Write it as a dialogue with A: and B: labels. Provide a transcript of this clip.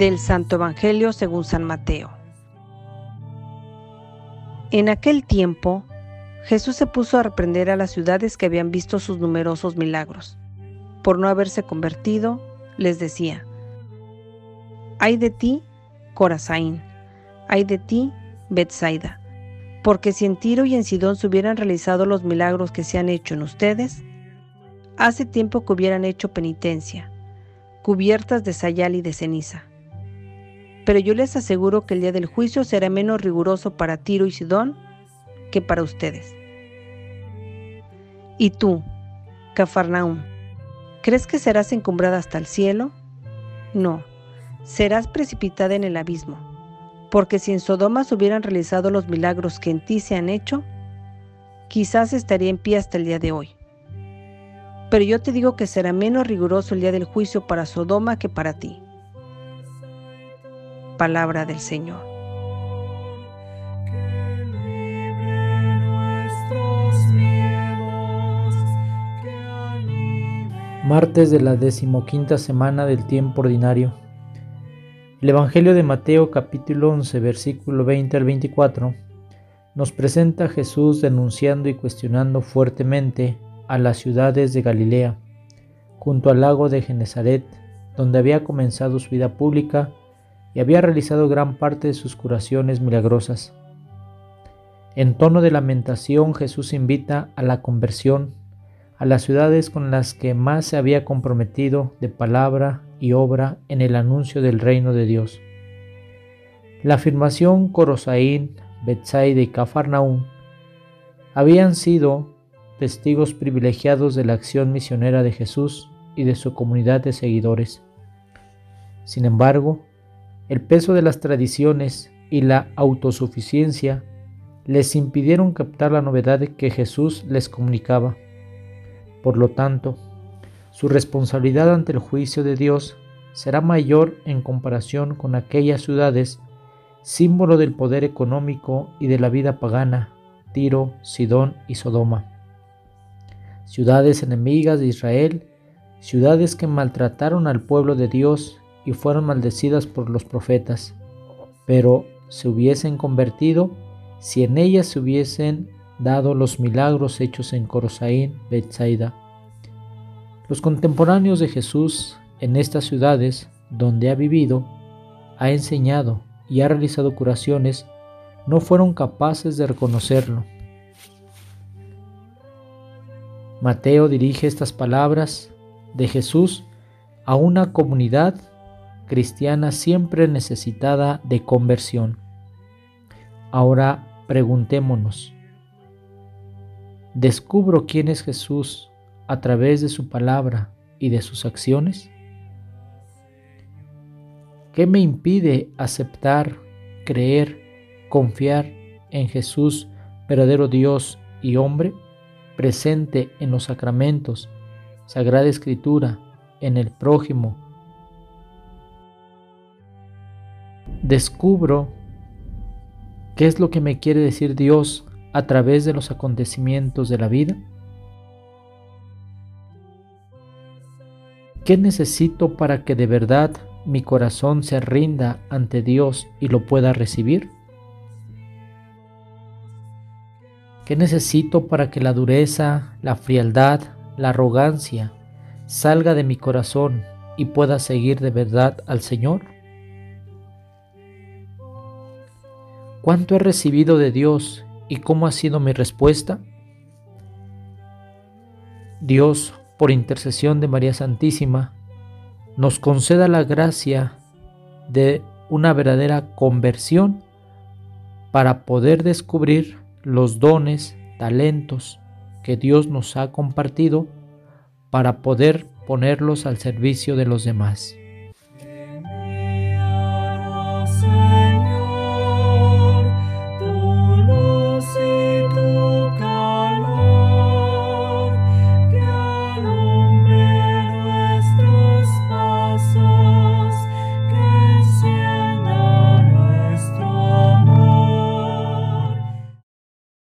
A: Del Santo Evangelio según San Mateo. En aquel tiempo, Jesús se puso a reprender a las ciudades que habían visto sus numerosos milagros. Por no haberse convertido, les decía, Ay de ti, Corazaín, ay de ti, Betsaida, porque si en Tiro y en Sidón se hubieran realizado los milagros que se han hecho en ustedes, hace tiempo que hubieran hecho penitencia, cubiertas de sayal y de ceniza. Pero yo les aseguro que el día del juicio será menos riguroso para Tiro y Sidón que para ustedes. ¿Y tú, Cafarnaúm, crees que serás encumbrada hasta el cielo? No, serás precipitada en el abismo, porque si en Sodoma se hubieran realizado los milagros que en ti se han hecho, quizás estaría en pie hasta el día de hoy. Pero yo te digo que será menos riguroso el día del juicio para Sodoma que para ti. Palabra del Señor.
B: Martes de la decimoquinta semana del tiempo ordinario. El Evangelio de Mateo capítulo 11 versículo 20 al 24 nos presenta a Jesús denunciando y cuestionando fuertemente a las ciudades de Galilea, junto al lago de Genezaret, donde había comenzado su vida pública y había realizado gran parte de sus curaciones milagrosas. En tono de lamentación Jesús invita a la conversión a las ciudades con las que más se había comprometido de palabra y obra en el anuncio del reino de Dios. La afirmación Corosaín, Betsaida y Cafarnaúm habían sido testigos privilegiados de la acción misionera de Jesús y de su comunidad de seguidores. Sin embargo, el peso de las tradiciones y la autosuficiencia les impidieron captar la novedad que Jesús les comunicaba. Por lo tanto, su responsabilidad ante el juicio de Dios será mayor en comparación con aquellas ciudades, símbolo del poder económico y de la vida pagana, Tiro, Sidón y Sodoma ciudades enemigas de Israel, ciudades que maltrataron al pueblo de Dios y fueron maldecidas por los profetas, pero se hubiesen convertido si en ellas se hubiesen dado los milagros hechos en Corosaín, Bethsaida. Los contemporáneos de Jesús en estas ciudades donde ha vivido, ha enseñado y ha realizado curaciones, no fueron capaces de reconocerlo Mateo dirige estas palabras de Jesús a una comunidad cristiana siempre necesitada de conversión. Ahora preguntémonos, ¿descubro quién es Jesús a través de su palabra y de sus acciones? ¿Qué me impide aceptar, creer, confiar en Jesús, verdadero Dios y hombre? presente en los sacramentos, Sagrada Escritura, en el prójimo. Descubro qué es lo que me quiere decir Dios a través de los acontecimientos de la vida. ¿Qué necesito para que de verdad mi corazón se rinda ante Dios y lo pueda recibir? ¿Qué necesito para que la dureza, la frialdad, la arrogancia salga de mi corazón y pueda seguir de verdad al Señor? ¿Cuánto he recibido de Dios y cómo ha sido mi respuesta? Dios, por intercesión de María Santísima, nos conceda la gracia de una verdadera conversión para poder descubrir los dones, talentos que Dios nos ha compartido para poder ponerlos al servicio de los demás.